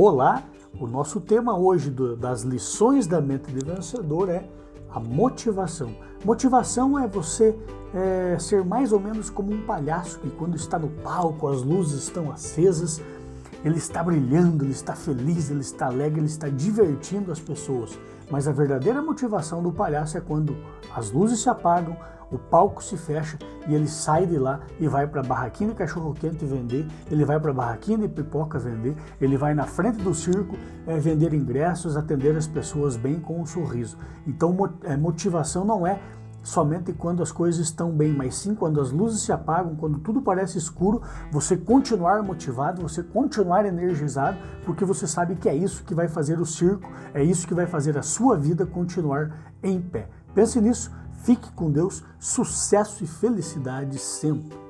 Olá, o nosso tema hoje do, das lições da mente de vencedor é a motivação. Motivação é você é, ser mais ou menos como um palhaço que quando está no palco, as luzes estão acesas, ele está brilhando, ele está feliz, ele está alegre, ele está divertindo as pessoas. Mas a verdadeira motivação do palhaço é quando as luzes se apagam, o palco se fecha e ele sai de lá e vai para a barraquinha de cachorro quente vender, ele vai para a barraquinha de pipoca vender, ele vai na frente do circo é, vender ingressos, atender as pessoas bem com um sorriso. Então, é, motivação não é somente quando as coisas estão bem, mas sim quando as luzes se apagam, quando tudo parece escuro, você continuar motivado, você continuar energizado, porque você sabe que é isso que vai fazer o circo, é isso que vai fazer a sua vida continuar em pé. Pense nisso, fique com Deus, sucesso e felicidade sempre.